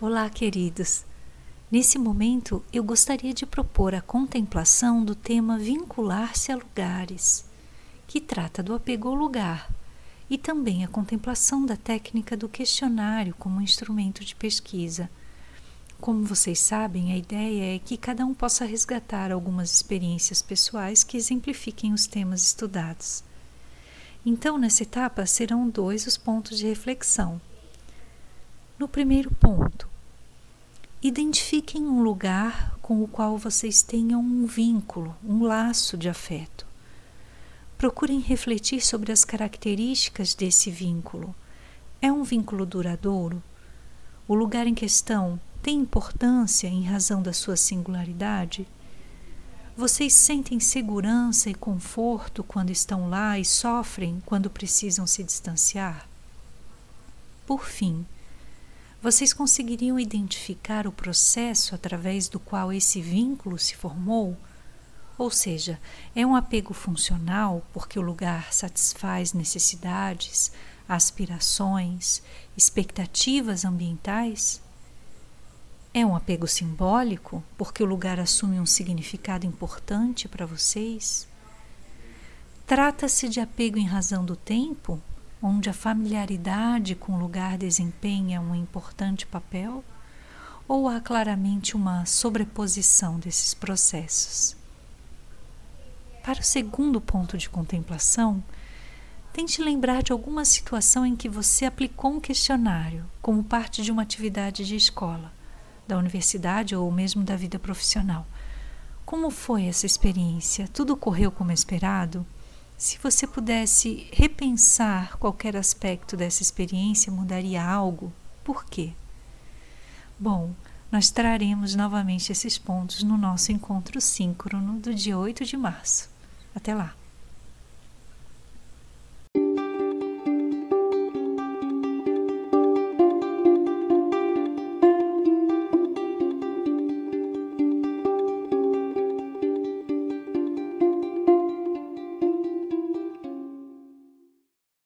Olá, queridos. Nesse momento, eu gostaria de propor a contemplação do tema vincular-se a lugares, que trata do apego ao lugar, e também a contemplação da técnica do questionário como instrumento de pesquisa. Como vocês sabem, a ideia é que cada um possa resgatar algumas experiências pessoais que exemplifiquem os temas estudados. Então, nessa etapa, serão dois os pontos de reflexão. No primeiro ponto, identifiquem um lugar com o qual vocês tenham um vínculo, um laço de afeto. Procurem refletir sobre as características desse vínculo. É um vínculo duradouro? O lugar em questão tem importância em razão da sua singularidade? Vocês sentem segurança e conforto quando estão lá e sofrem quando precisam se distanciar? Por fim, vocês conseguiriam identificar o processo através do qual esse vínculo se formou? Ou seja, é um apego funcional porque o lugar satisfaz necessidades, aspirações, expectativas ambientais? É um apego simbólico porque o lugar assume um significado importante para vocês? Trata-se de apego em razão do tempo onde a familiaridade com o lugar desempenha um importante papel? Ou há claramente uma sobreposição desses processos? Para o segundo ponto de contemplação, tente lembrar de alguma situação em que você aplicou um questionário como parte de uma atividade de escola, da universidade ou mesmo da vida profissional. Como foi essa experiência? Tudo ocorreu como esperado? Se você pudesse repensar qualquer aspecto dessa experiência, mudaria algo? Por quê? Bom, nós traremos novamente esses pontos no nosso encontro síncrono do dia 8 de março. Até lá!